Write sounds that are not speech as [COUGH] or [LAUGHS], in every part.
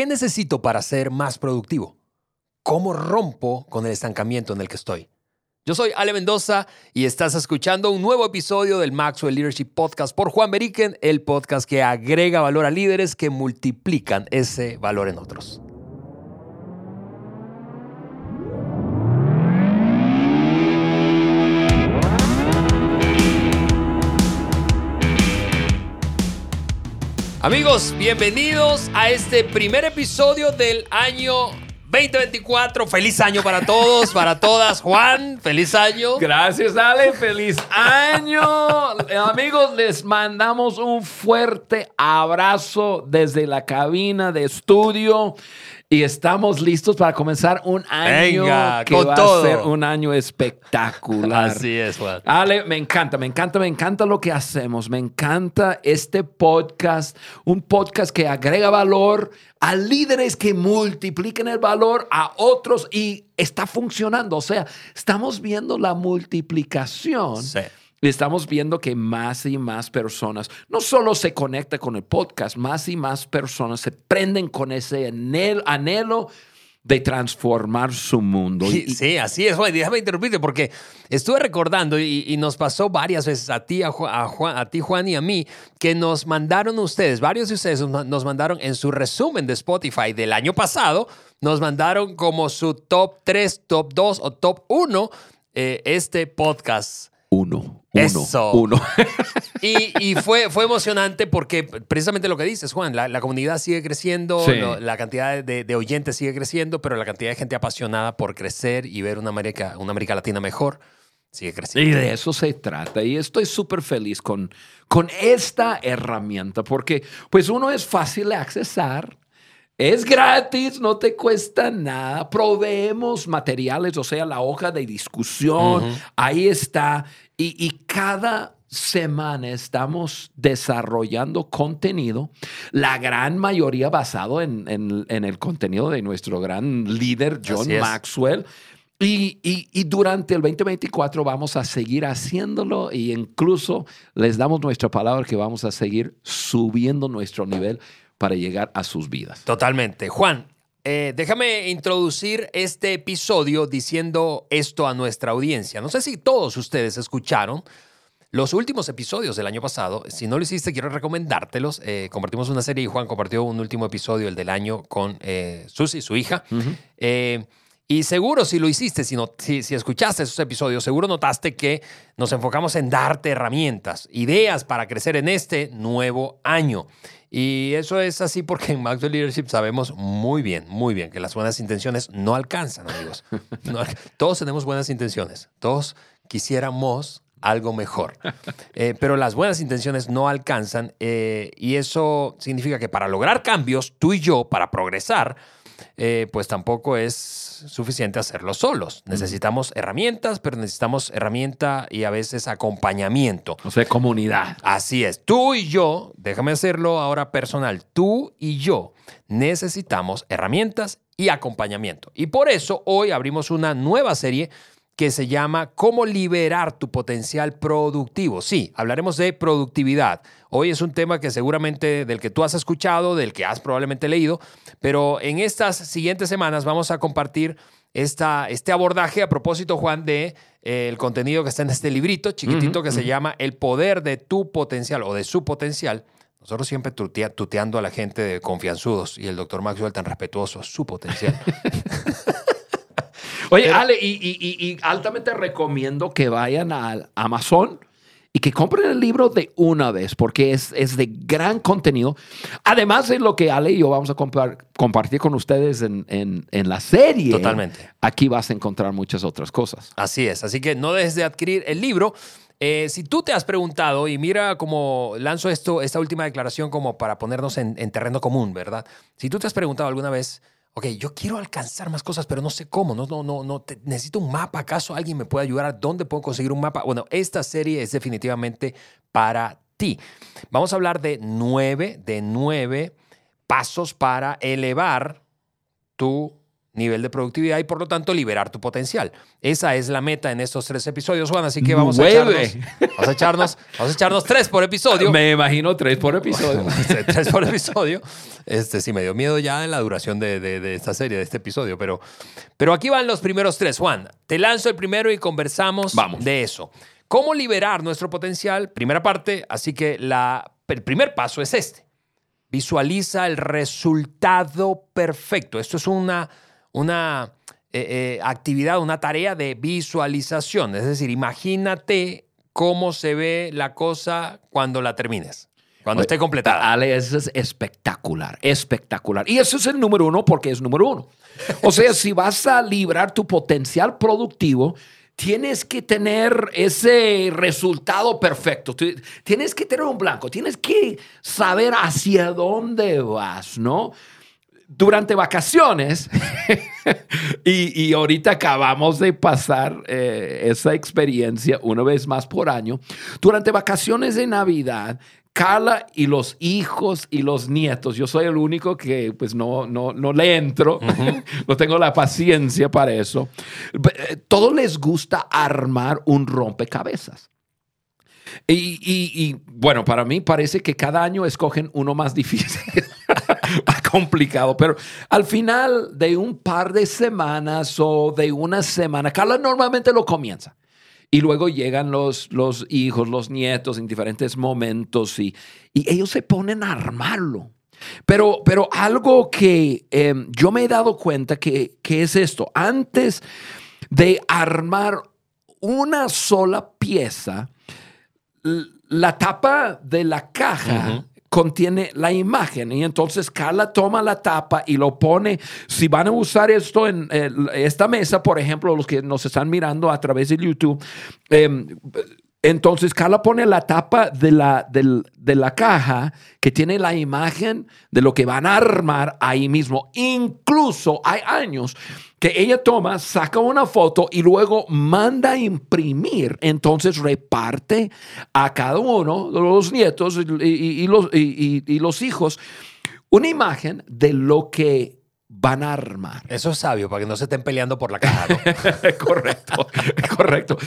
¿Qué necesito para ser más productivo? ¿Cómo rompo con el estancamiento en el que estoy? Yo soy Ale Mendoza y estás escuchando un nuevo episodio del Maxwell Leadership Podcast por Juan Beriken, el podcast que agrega valor a líderes que multiplican ese valor en otros. Amigos, bienvenidos a este primer episodio del año 2024. Feliz año para todos, para todas. Juan, feliz año. Gracias, Ale. Feliz año. Amigos, les mandamos un fuerte abrazo desde la cabina de estudio. Y estamos listos para comenzar un año que va a ser un año espectacular. Así es, Juan. Ale, me encanta, me encanta, me encanta lo que hacemos. Me encanta este podcast, un podcast que agrega valor a líderes que multipliquen el valor a otros y está funcionando. O sea, estamos viendo la multiplicación. Sí estamos viendo que más y más personas no solo se conectan con el podcast, más y más personas se prenden con ese anhelo, de transformar su mundo. Sí, así es, Juan. Déjame interrumpirte porque estuve recordando y, nos pasó varias veces a ti, a, Juan, a ti, Juan, y a mí, que nos mandaron ustedes, varios de ustedes nos mandaron en su resumen de Spotify del año pasado, nos mandaron como su top 3, top 2 o top 1 eh, este podcast. Uno. Eso. Uno. [LAUGHS] Y, fue, fue emocionante porque precisamente lo que dices, Juan, la, comunidad sigue creciendo, la cantidad de, oyentes sigue creciendo, pero la cantidad de gente apasionada por crecer y ver una América, una América Latina mejor sigue creciendo. Y de eso se trata. Y estoy súper feliz con, con esta herramienta porque pues uno es fácil de accesar. Es gratis, no te cuesta nada. Proveemos materiales, o sea, la hoja de discusión, ahí está. Y, cada semana estamos desarrollando contenido, la gran mayoría basado en, el contenido de nuestro gran líder John Maxwell. Y, y, durante el 2024 vamos a seguir haciéndolo e incluso les damos nuestra palabra que vamos a seguir subiendo nuestro nivel para llegar a sus vidas. Totalmente. Juan, eh, déjame introducir este episodio diciendo esto a nuestra audiencia. No sé si todos ustedes escucharon los últimos episodios del año pasado. Si no lo hiciste, quiero recomendártelos. Eh, compartimos una serie y Juan compartió un último episodio, el del año, con eh, Susi, su hija. y seguro si lo hiciste, si, si, si, escuchaste esos episodios, seguro notaste que nos enfocamos en darte herramientas, ideas para crecer en este nuevo año. Y eso es así porque en Maxwell Leadership sabemos muy bien, muy bien que las buenas intenciones no alcanzan, amigos. todos tenemos buenas intenciones, todos quisiéramos algo mejor, eh, pero las buenas intenciones no alcanzan eh, y eso significa que para lograr cambios, tú y yo, para progresar, eh, pues tampoco es suficiente hacerlo solos. Necesitamos herramientas, pero necesitamos herramienta y a veces acompañamiento. O sea, comunidad. Así es. Tú y yo, déjame hacerlo ahora personal, tú y yo necesitamos herramientas y acompañamiento. Y por eso hoy abrimos una nueva serie que se llama Cómo liberar tu potencial productivo. Sí, hablaremos de productividad. Hoy es un tema que seguramente del que tú has escuchado, del que has probablemente leído, pero en estas siguientes semanas vamos a compartir esta, este abordaje a propósito, Juan, de eh, el contenido que está en este librito chiquitito que se llama El poder de tu potencial o de su potencial. Nosotros siempre tuteando a la gente de confianzudos y el doctor Maxwell tan respetuoso, su potencial. [LAUGHS] Oye, Ale, y, altamente recomiendo que vayan a Amazon y que compren el libro de una vez, porque es, es de gran contenido. Además de lo que Ale y yo vamos a compartir con ustedes en, en, la serie. Totalmente. Aquí vas a encontrar muchas otras cosas. Así es. Así que no dejes de adquirir el libro. Eh, si tú te has preguntado, y mira cómo lanzo esto, esta última declaración como para ponernos en, en terreno común, ¿verdad? Si tú te has preguntado alguna vez, ok, yo quiero alcanzar más cosas, pero no sé cómo, no, no, no, no necesito un mapa, ¿acaso alguien me puede ayudar? ¿Dónde puedo conseguir un mapa? Bueno, esta serie es definitivamente para ti. Vamos a hablar de nueve, de nueve pasos para elevar tu nivel de productividad y por lo tanto liberar tu potencial. Esa es la meta en estos tres episodios, Juan, así que vamos a echarnos, vamos a echarnos, vamos a echarnos tres por episodio. Me imagino tres por episodio. [LAUGHS] tres por episodio. Este sí me dio miedo ya en la duración de, de, esta serie, de este episodio, pero, pero aquí van los primeros tres. Juan, te lanzo el primero y conversamos vamos. de eso. ¿Cómo liberar nuestro potencial? Primera parte, así que la, el primer paso es este. Visualiza el resultado perfecto. Esto es una una eh, eh, actividad, una tarea de visualización. Es decir, imagínate cómo se ve la cosa cuando la termines. Cuando esté completada. Ale, eso es espectacular, espectacular. Y eso es el número uno porque es número uno. O sea, si vas a librar tu potencial productivo, tienes que tener ese resultado perfecto. Tienes que tener un blanco, tienes que saber hacia dónde vas, ¿no? Durante vacaciones, [LAUGHS] y, ahorita acabamos de pasar eh, esa experiencia una vez más por año, durante vacaciones de Navidad, Carla y los hijos y los nietos, yo soy el único que pues no, no, no le entro, [LAUGHS] no tengo la paciencia para eso, eh, todos les gusta armar un rompecabezas. Y, y, bueno, para mí parece que cada año escogen uno más difícil. [LAUGHS] complicado, pero al final de un par de semanas o de una semana, Carla normalmente lo comienza. Y luego llegan los, los hijos, los nietos en diferentes momentos y, y ellos se ponen a armarlo. Pero, pero algo que em, yo me he dado cuenta que, que, es esto, antes de armar una sola pieza, la tapa de la caja contiene la imagen. Y entonces Carla toma la tapa y lo pone. Si van a usar esto en esta mesa, por ejemplo, los que nos están mirando a través de YouTube, em, entonces Carla pone la tapa de la, de la caja que tiene la imagen de lo que van a armar ahí mismo. Incluso hay años que ella toma, saca una foto y luego manda a imprimir. Entonces reparte a cada uno los nietos y los hijos una imagen de lo que van a armar. Eso es sabio, para que no se estén peleando por la caja. [LAUGHS] correcto, correcto.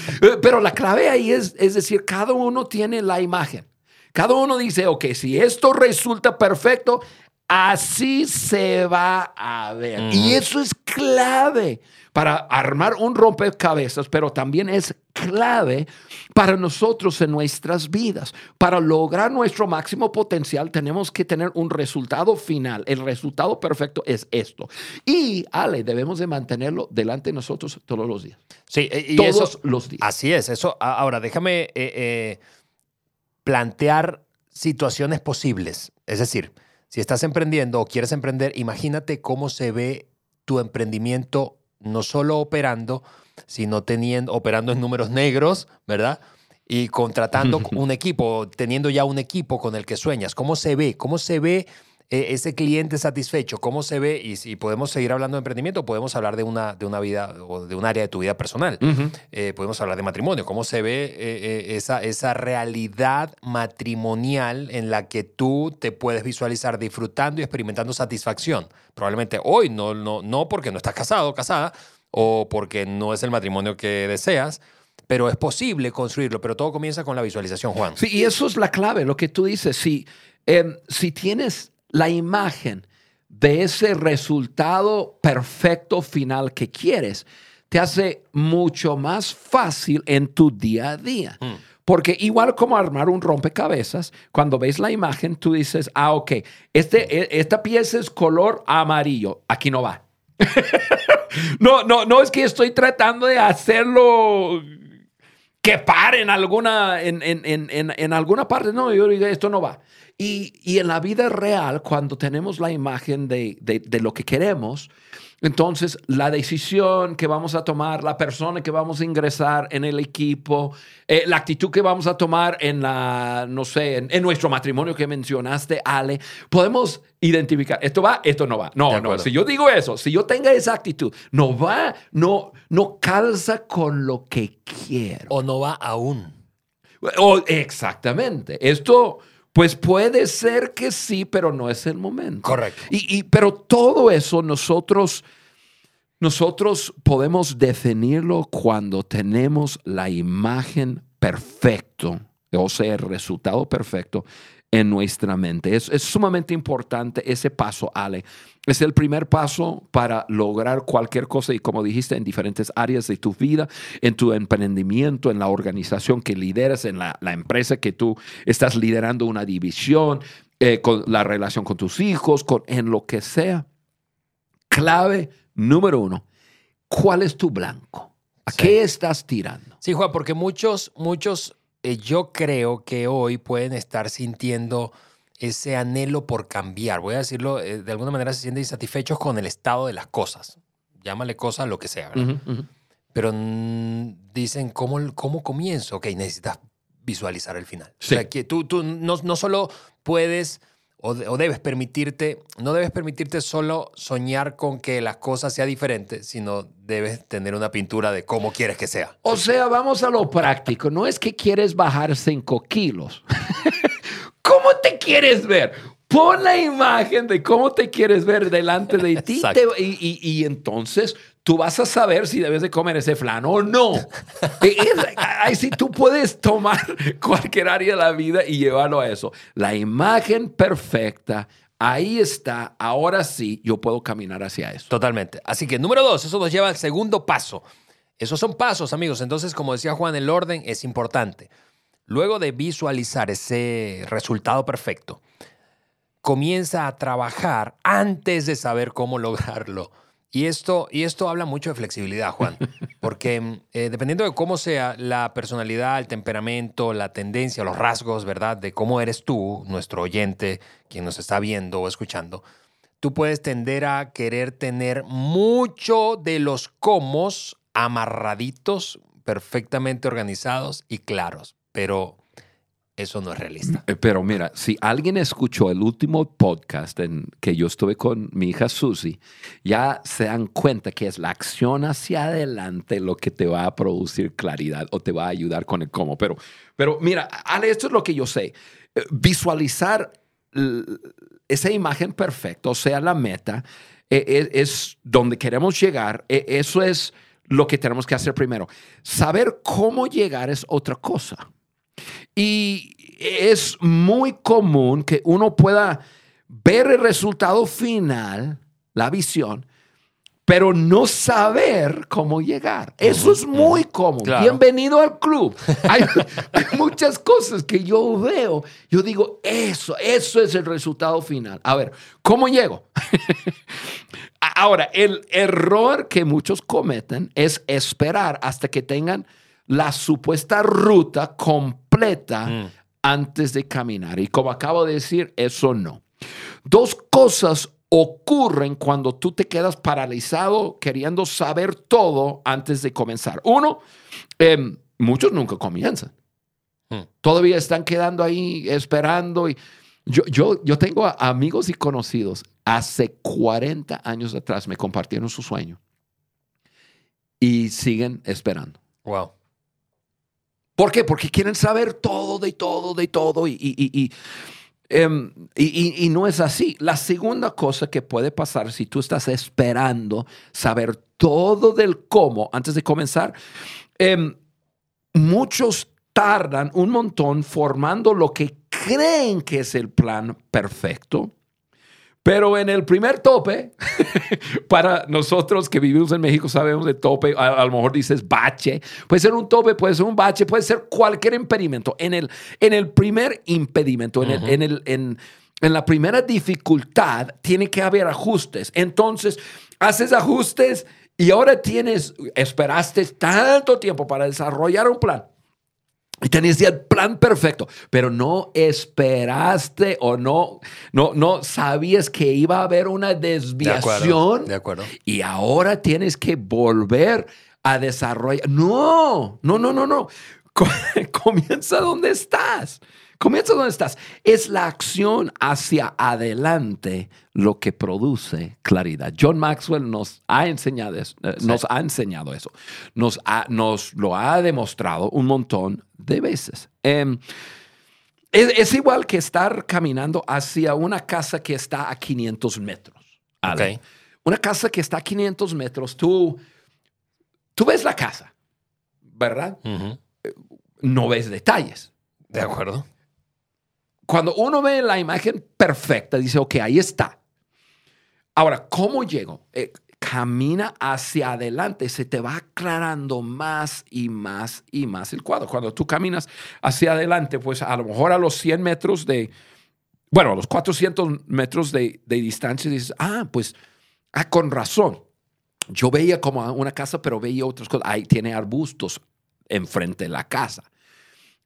Pero la clave ahí es, es decir, cada uno tiene la imagen. Cada uno dice, ok, si esto resulta perfecto, así se va a ver. Y eso es clave para armar un rompecabezas, pero también es clave para nosotros en nuestras vidas. Para lograr nuestro máximo potencial tenemos que tener un resultado final. El resultado perfecto es esto. Y, Ale, debemos de mantenerlo delante de nosotros todos los días. Sí, y todos los días. Así es. Eso, ahora, déjame eh, eh, plantear situaciones posibles. Es decir, si estás emprendiendo o quieres emprender, imagínate cómo se ve tu emprendimiento no solo operando, sino teniendo, operando en números negros, ¿verdad? Y contratando un equipo, teniendo ya un equipo con el que sueñas. ¿Cómo se ve? ¿Cómo se ve eh, ese cliente satisfecho? ¿Cómo se ve? Y si podemos seguir hablando de emprendimiento, podemos hablar de una, de una vida o de un área de tu vida personal. Eh, podemos hablar de matrimonio. ¿Cómo se ve eh, esa, esa realidad matrimonial en la que tú te puedes visualizar disfrutando y experimentando satisfacción? Probablemente hoy, no, no, no porque no estás casado o casada, o porque no es el matrimonio que deseas, pero es posible construirlo, pero todo comienza con la visualización, Juan. Sí, y eso es la clave, lo que tú dices. Si, em, si tienes la imagen de ese resultado perfecto final que quieres, te hace mucho más fácil en tu día a día. Hmm. Porque igual como armar un rompecabezas, cuando ves la imagen, tú dices, ah, ok, este, e, esta pieza es color amarillo, aquí no va. [LAUGHS] no, no, no es que estoy tratando de hacerlo que pare en alguna, en, en, en, en alguna parte. No, yo digo, esto no va. Y, y, en la vida real, cuando tenemos la imagen de, de, de lo que queremos, entonces, la decisión que vamos a tomar, la persona que vamos a ingresar en el equipo, eh, la actitud que vamos a tomar en la, no sé, en, nuestro matrimonio que mencionaste, Ale, podemos identificar, esto va, esto no va. No, no, si yo digo eso, si yo tenga esa actitud, no va, no, no calza con lo que quiero. O no va aún. O, exactamente. Esto pues puede ser que sí, pero no es el momento. Correcto. Y, pero todo eso nosotros nosotros podemos definirlo cuando tenemos la imagen perfecto, o sea, el resultado perfecto en nuestra mente. Es, es, sumamente importante ese paso, Ale. Es el primer paso para lograr cualquier cosa y como dijiste, en diferentes áreas de tu vida, en tu emprendimiento, en la organización que lideras, en la, la empresa que tú estás liderando una división, eh, con la relación con tus hijos, con, en lo que sea. Clave número uno, ¿cuál es tu blanco? ¿A Sí. qué estás tirando? Sí, Juan, porque muchos, muchos, eh, yo creo que hoy pueden estar sintiendo ese anhelo por cambiar. Voy a decirlo, eh, de alguna manera se sienten insatisfechos con el estado de las cosas. Llámale cosa lo que sea, ¿verdad? Pero dicen, ¿cómo, ¿cómo comienzo? Ok, necesitas visualizar el final. Sí. O sea, que tú, tú no, no solo puedes o, de- o debes permitirte, no debes permitirte solo soñar con que las cosas sean diferentes, sino debes tener una pintura de cómo quieres que sea. O sea, vamos a lo práctico. No es que quieres bajar 5 kilos. [LAUGHS] ¿Cómo te quieres ver? Pon la imagen de cómo te quieres ver delante de ti te- y, y- y entonces tú vas a saber si debes de comer ese flan o no. [LAUGHS] Ahí sí tú puedes tomar [LAUGHS] cualquier área de la vida y llevarlo a eso. La imagen perfecta, ahí está. Ahora sí, yo puedo caminar hacia eso. Totalmente. Así que número dos, eso nos lleva al segundo paso. Esos son pasos, amigos. Entonces, como decía Juan, el orden es importante. Luego de visualizar ese resultado perfecto, comienza a trabajar antes de saber cómo lograrlo. Y esto, y esto habla mucho de flexibilidad, Juan, [LAUGHS] porque eh, dependiendo de cómo sea la personalidad, el temperamento, la tendencia, los rasgos, ¿verdad? De cómo eres tú, nuestro oyente, quien nos está viendo o escuchando, tú puedes tender a querer tener mucho de los comos amarraditos, perfectamente organizados y claros, pero eso no es realista. Eh, Pero mira, si alguien escuchó el último podcast en que yo estuve con mi hija Susie, ya se dan cuenta que es la acción hacia adelante lo que te va a producir claridad o te va a ayudar con el cómo. Pero, pero mira, Ale, esto es lo que yo sé. Eh, Visualizar esa imagen perfecta, o sea, la meta, eh, es donde queremos llegar. Eso es lo que tenemos que hacer primero. Saber cómo llegar es otra cosa. Y es muy común que uno pueda ver el resultado final, la visión, pero no saber cómo llegar. Eso es muy común. Claro. Bienvenido al club. Hay, [LAUGHS] hay muchas cosas que yo veo. Yo digo, eso, eso es el resultado final. A ver, ¿cómo llego? [LAUGHS] Ahora, el error que muchos cometen es esperar hasta que tengan la supuesta ruta completa Mm. antes de caminar. Y como acabo de decir, eso no. Dos cosas ocurren cuando tú te quedas paralizado queriendo saber todo antes de comenzar. Uno, em, muchos nunca comienzan. Mm. Todavía están quedando ahí esperando. Y yo, yo, yo tengo amigos y conocidos hace 40 años atrás me compartieron su sueño y siguen esperando. Wow. ¿Por qué? Porque quieren saber todo de todo, de todo y, em, y- y- y no es así. La segunda cosa que puede pasar si tú estás esperando saber todo del cómo antes de comenzar, em, muchos tardan un montón formando lo que creen que es el plan perfecto. Pero en el primer tope, [LAUGHS] para nosotros que vivimos en México sabemos de tope, a, a lo mejor dices bache, puede ser un tope, puede ser un bache, puede ser cualquier impedimento. En el, en el primer impedimento, en, el- en, el, en, en la primera dificultad, tiene que haber ajustes. Entonces, haces ajustes y ahora tienes, esperaste tanto tiempo para desarrollar un plan. Y tenías ya el plan perfecto, pero no esperaste o no, no, no sabías que iba a haber una De acuerdo. desviación De acuerdo. y ahora tienes que volver a desarrollar. No, no, no, no, no. Co- [LAUGHS] Comienza donde estás. Comienza donde estás. Es la acción hacia adelante lo que produce claridad. John Maxwell nos ha enseñado eso. eh, Nos ha enseñado eso. Nos, ha- nos lo ha demostrado un montón de veces. Em, es, es igual que estar caminando hacia una casa que está a 500 metros. Ale. Ok. una casa que está a 500 metros, tú, tú ves la casa, ¿verdad? No ves detalles. De acuerdo. Cuando uno ve la imagen perfecta, dice, ok, ahí está. Ahora, ¿cómo llego? Eh, camina hacia adelante, se te va aclarando más y más y más el cuadro. Cuando tú caminas hacia adelante, pues a lo mejor a los 100 metros de, bueno, a los 400 metros de, de distancia, dices, ah, pues, ah, con razón. Yo veía como una casa, pero veía otras cosas. Ahí tiene arbustos enfrente de la casa.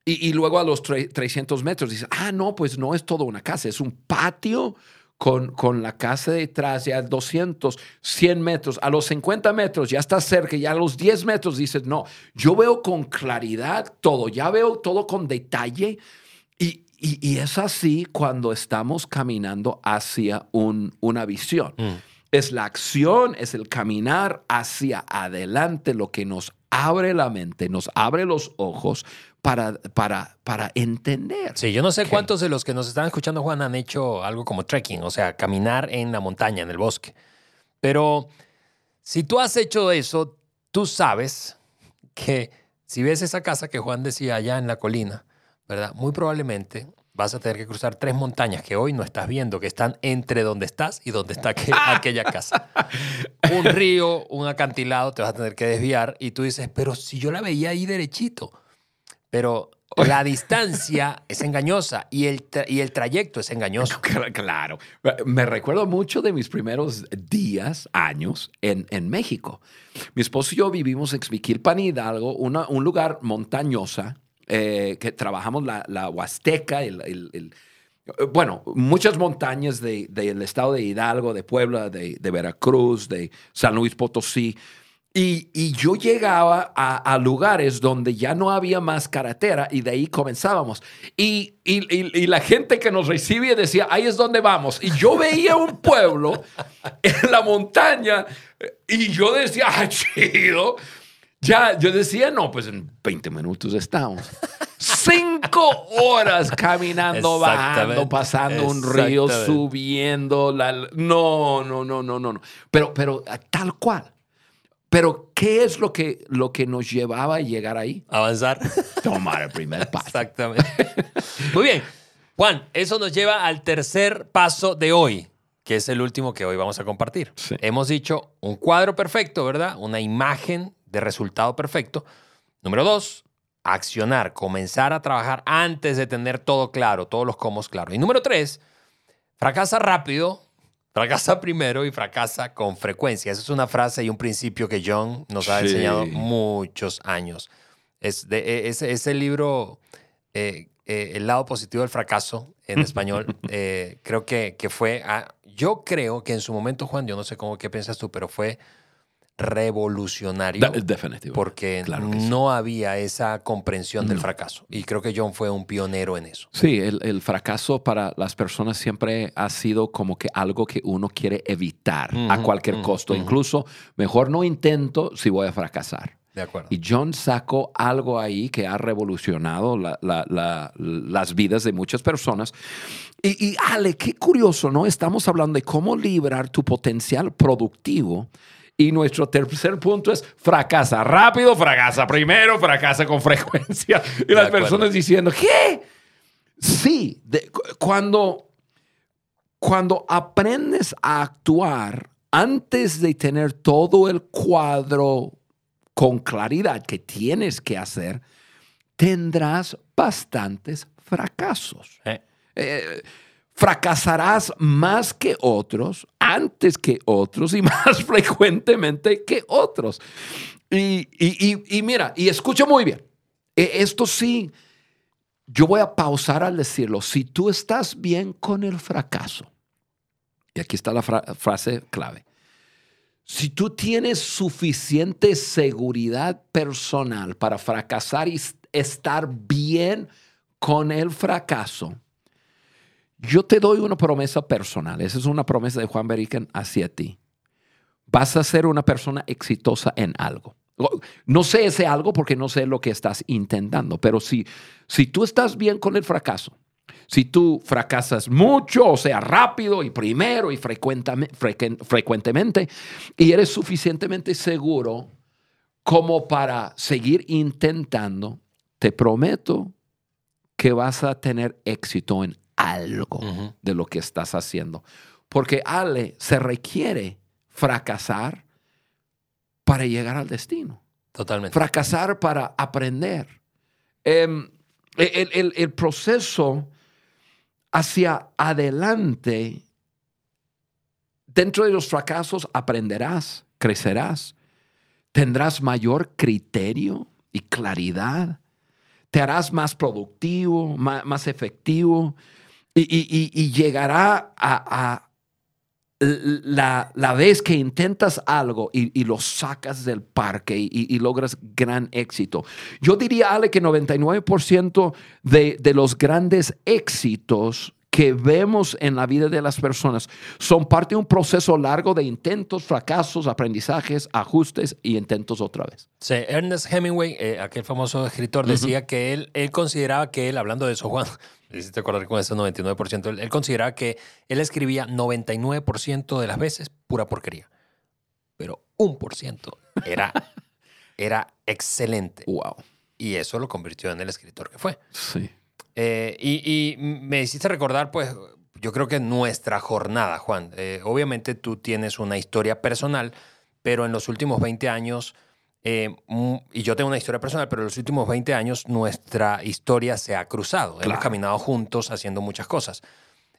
Y, y luego a los tre- 300 metros dices, ah, no, pues no es todo una casa, es un patio con, con la casa detrás, ya 200, 100 metros, a los 50 metros ya está cerca, ya a los 10 metros dices, no, yo veo con claridad todo, ya veo todo con detalle. Y, y- y es así cuando estamos caminando hacia un- una visión. Mm. Es la acción, es el caminar hacia adelante lo que nos abre la mente, nos abre los ojos para, para, para entender. Sí, yo no sé cuántos de los que nos están escuchando, Juan, han hecho algo como trekking, o sea, caminar en la montaña, en el bosque. Pero si tú has hecho eso, tú sabes que si ves esa casa que Juan decía allá en la colina, ¿verdad? Muy probablemente vas a tener que cruzar tres montañas que hoy no estás viendo, que están entre donde estás y donde está aquel- [LAUGHS] aquella casa. Un río, un acantilado, te vas a tener que desviar y tú dices, pero si yo la veía ahí derechito. Pero la distancia es engañosa y el, y el trayecto es engañoso. [LAUGHS] Cl- Claro. Me recuerdo mucho de mis primeros días, años en, en México. Mi esposo y yo vivimos en Xmiquilpan, Hidalgo, una- un lugar montañosa eh, que trabajamos la, la Huasteca, el, el- el- bueno, muchas montañas de- del estado de Hidalgo, de Puebla, de, de Veracruz, de San Luis Potosí. Y, y yo llegaba a, a lugares donde ya no había más carretera y de ahí comenzábamos. Y, y- y- la gente que nos recibía decía, ahí es donde vamos. Y yo veía un pueblo [LAUGHS] en la montaña y yo decía, ah, chido. Ya, yo decía, no, pues en 20 minutos estamos. Cinco horas caminando, bajando, pasando un río, subiendo. La, no, no, no, no, no, no. Pero, pero tal cual. Pero, ¿qué es lo que, lo que nos llevaba a llegar ahí? Avanzar. [LAUGHS] Tomar el primer paso. Exactamente. Muy bien. Juan, eso nos lleva al tercer paso de hoy, que es el último que hoy vamos a compartir. Sí. Hemos dicho un cuadro perfecto, ¿verdad? Una imagen de resultado perfecto. Número dos, accionar, comenzar a trabajar antes de tener todo claro, todos los cómo claros. Y número tres, fracasa rápido, fracasa primero y fracasa con frecuencia. Esa es una frase y un principio que John nos ha Sí. enseñado muchos años. Es, de, e- es, es el libro eh, eh, El lado positivo del fracaso en español. [LAUGHS] Eh, creo que, que fue, ah, yo creo que en su momento, Juan, yo no sé cómo, qué piensas tú, pero fue revolucionario definitivo. porque Claro que sí. no había esa comprensión del No. fracaso. Y creo que John fue un pionero en eso. Sí, el, el fracaso para las personas siempre ha sido como que algo que uno quiere evitar a cualquier costo. Incluso mejor no intento si voy a fracasar. De acuerdo. Y John sacó algo ahí que ha revolucionado la- la- la- las vidas de muchas personas. Y, y, Ale, qué curioso, ¿no? Estamos hablando de cómo librar tu potencial productivo. Y nuestro tercer punto es fracasa rápido, fracasa primero, fracasa con frecuencia. [LAUGHS] Y las personas diciendo, ¿qué? Sí, de- cuando, cuando aprendes a actuar antes de tener todo el cuadro con claridad que tienes que hacer, tendrás bastantes fracasos. Eh, Eh, fracasarás más que otros, antes que otros y [LAUGHS] más frecuentemente que otros. Y, y- y- mira, y escucha muy bien, e- esto sí, yo voy a pausar al decirlo, si tú estás bien con el fracaso, y aquí está la fra- frase clave, si tú tienes suficiente seguridad personal para fracasar y estar bien con el fracaso, yo te doy una promesa personal. Esa es una promesa de Juan Beriken hacia ti. Vas a ser una persona exitosa en algo. No sé ese algo porque no sé lo que estás intentando, pero si, si tú estás bien con el fracaso, si tú fracasas mucho, o sea, rápido y primero y frecuentemente, y eres suficientemente seguro como para seguir intentando, te prometo que vas a tener éxito en algo de lo que estás haciendo. Porque Ale se requiere fracasar para llegar al destino. Totalmente. Fracasar para aprender. Em, el, proceso hacia adelante, dentro de los fracasos aprenderás, crecerás, tendrás mayor criterio y claridad, te harás más productivo, más, efectivo y, llegará a, la, vez que intentas algo y, lo sacas del parque y, logras gran éxito. Yo diría, Ale, que 99% de, de los grandes éxitos que vemos en la vida de las personas son parte de un proceso largo de intentos, fracasos, aprendizajes, ajustes y intentos otra vez. Sí, Ernest Hemingway, eh, aquel famoso escritor, decía que él, él consideraba que él, hablando de eso, [LAUGHS] Juan, hiciste acordar con ese 99%, él, él consideraba que él escribía 99% de las veces pura porquería, pero un por ciento era, [LAUGHS] era excelente. Wow. Y eso lo convirtió en el escritor que fue. Sí. Eh, y, me hiciste recordar, pues, yo creo que nuestra jornada, Juan. Eh, obviamente tú tienes una historia personal, pero en los últimos 20 años, eh, y yo tengo una historia personal, pero en los últimos 20 años nuestra historia se ha cruzado. Hemos caminado juntos haciendo muchas cosas.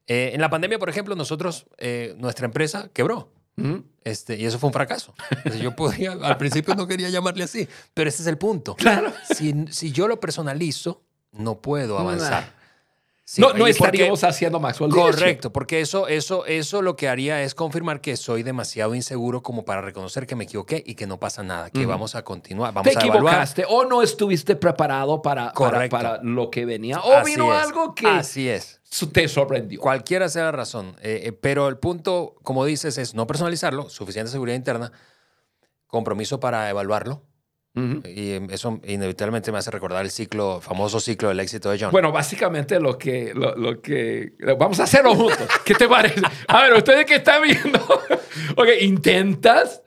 en la pandemia, por ejemplo, nosotros, nuestra empresa quebró. Este, y eso fue un fracaso. yo podía, al principio no quería llamarle así, pero ese es el punto. Claro. Si, si yo lo personalizo, no puedo avanzar. No, no estaríamos haciendo Maxwell. Correcto, porque eso, eso, eso lo que haría es confirmar que soy demasiado inseguro como para reconocer que me equivoqué y que no pasa nada, que vamos a continuar, vamos Te a equivocaste o no estuviste preparado para, para, lo que venía o vino algo que Así es. te sorprendió. Cualquiera sea la razón, eh, eh, pero el punto, como dices, es no personalizarlo, suficiente seguridad interna, compromiso para evaluarlo, y eso inevitablemente me hace recordar el ciclo, famoso ciclo del éxito de John. Bueno, básicamente lo que, lo, que vamos a hacerlo juntos. ¿Qué te parece? A ver, ustedes que están viendo, [LAUGHS] ok, intentas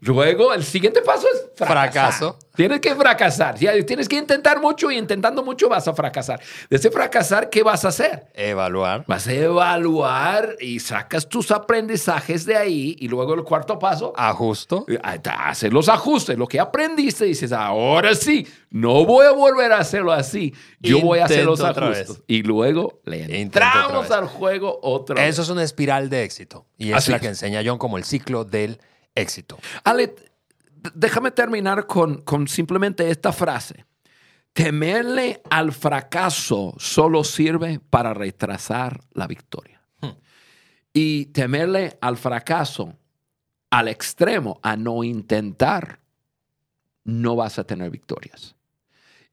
Luego, el siguiente paso es fracaso. Tienes que fracasar. Tienes que intentar mucho y intentando mucho vas a fracasar. De ese fracasar, ¿qué vas a hacer? Evaluar. Vas a evaluar y sacas tus aprendizajes de ahí. Y luego el cuarto paso. Ajusto. Eh, hacer los ajustes. Lo que aprendiste, dices, ahora sí, no voy a volver a hacerlo así. Yo voy a hacer los ajustes. Y luego le entramos al juego otra vez. Eso es una espiral de éxito. Y es la que enseña John como el ciclo del éxito. Ale, déjame terminar con, con simplemente esta frase. Temerle al fracaso solo sirve para retrasar la victoria. Hmm. Y temerle al fracaso al extremo, a no intentar, no vas a tener victorias.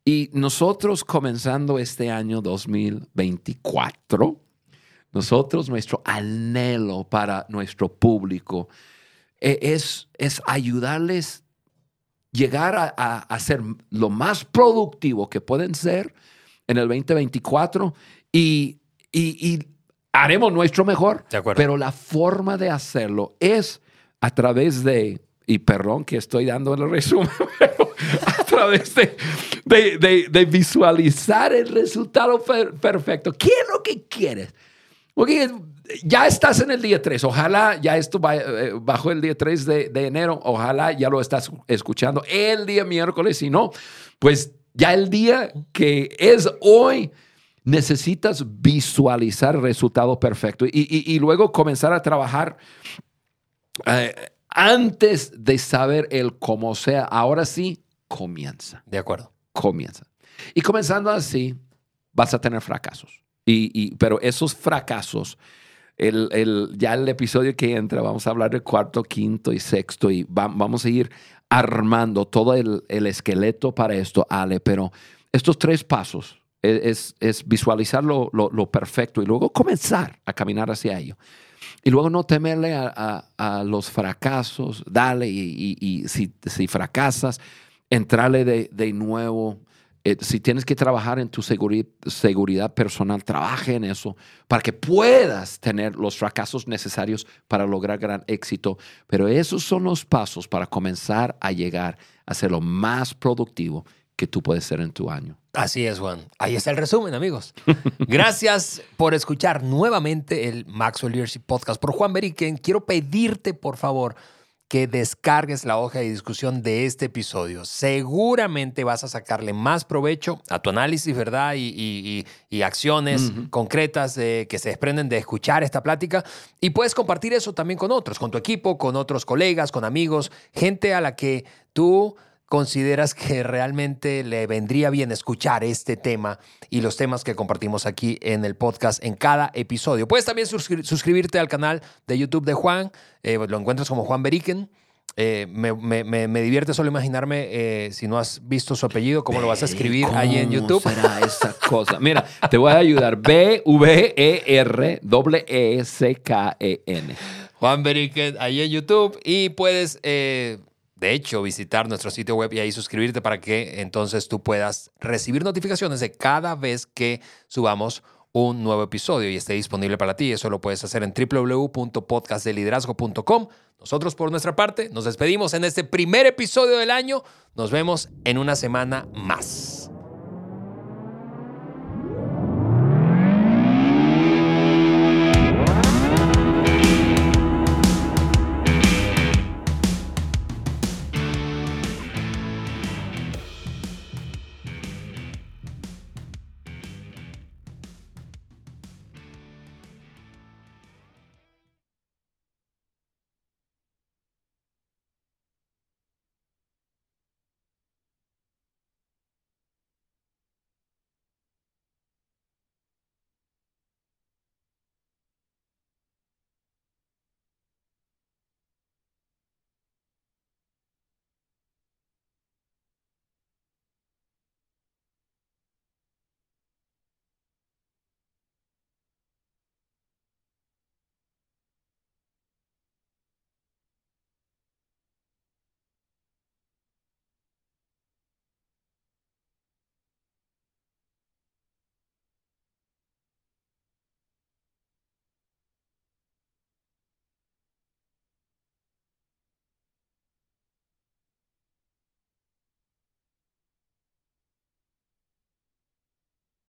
Y nosotros comenzando este año 2024, nosotros nuestro anhelo para nuestro público es, es ayudarles llegar a, ser lo más productivo que pueden ser en el 2024 y, y, haremos nuestro mejor. Pero la forma de hacerlo es a través de, y perdón que estoy dando el resumen, [LAUGHS] pero a través de, de, visualizar el resultado perfecto. ¿Qué es lo que quieres? Porque ya estás en el día 3. Ojalá ya esto va, eh, bajo el día 3 de, enero. Ojalá ya lo estás escuchando el día miércoles. Si no, pues ya el día que es hoy, necesitas visualizar el resultado perfecto y, luego comenzar a trabajar eh, antes de saber el cómo sea. Ahora sí, comienza. De acuerdo. Comienza. Y comenzando así, vas a tener fracasos. Y, pero esos fracasos el, ya el episodio que entra, vamos a hablar de cuarto, quinto y sexto y vamos a ir armando todo el, esqueleto para esto, Ale, pero estos tres pasos es, visualizar lo, perfecto y luego comenzar a caminar hacia ello. Y luego no temerle a, los fracasos, dale y, si, si, fracasas, entrarle de, de nuevo eh, si tienes que trabajar en tu seguri- seguridad personal, trabaje en eso para que puedas tener los fracasos necesarios para lograr gran éxito. Pero esos son los pasos para comenzar a llegar a ser lo más productivo que tú puedes ser en tu año. Así es, Juan. Ahí está el resumen, amigos. [LAUGHS] Gracias por escuchar nuevamente el Maxwell Leadership Podcast por Juan Beriken. Quiero pedirte, por favor, que descargues la hoja de discusión de este episodio. Seguramente vas a sacarle más provecho a tu análisis, ¿verdad? Y, y- y- y acciones concretas eh, que se desprenden de escuchar esta plática. Y puedes compartir eso también con otros, con tu equipo, con otros colegas, con amigos, gente a la que tú consideras que realmente le vendría bien escuchar este tema y los temas que compartimos aquí en el podcast en cada episodio. Puedes también suscri- suscribirte al canal de YouTube de Juan, eh, lo encuentras como Juan Beriken. Eh, me, me- me- me divierte solo imaginarme, eh, si no has visto su apellido, cómo lo vas a escribir ahí en ¿Cómo YouTube. será esa cosa? Mira, te voy a ayudar. B-V-E-R-E-S-K-E-N. Juan Beriken ahí en YouTube y puedes, eh, de hecho, visitar nuestro sitio web y ahí suscribirte para que entonces tú puedas recibir notificaciones de cada vez que subamos un nuevo episodio y esté disponible para ti. Eso lo puedes hacer en www.podcastdeliderazgo.com. Nosotros por nuestra parte nos despedimos en este primer episodio del año. Nos vemos en una semana más.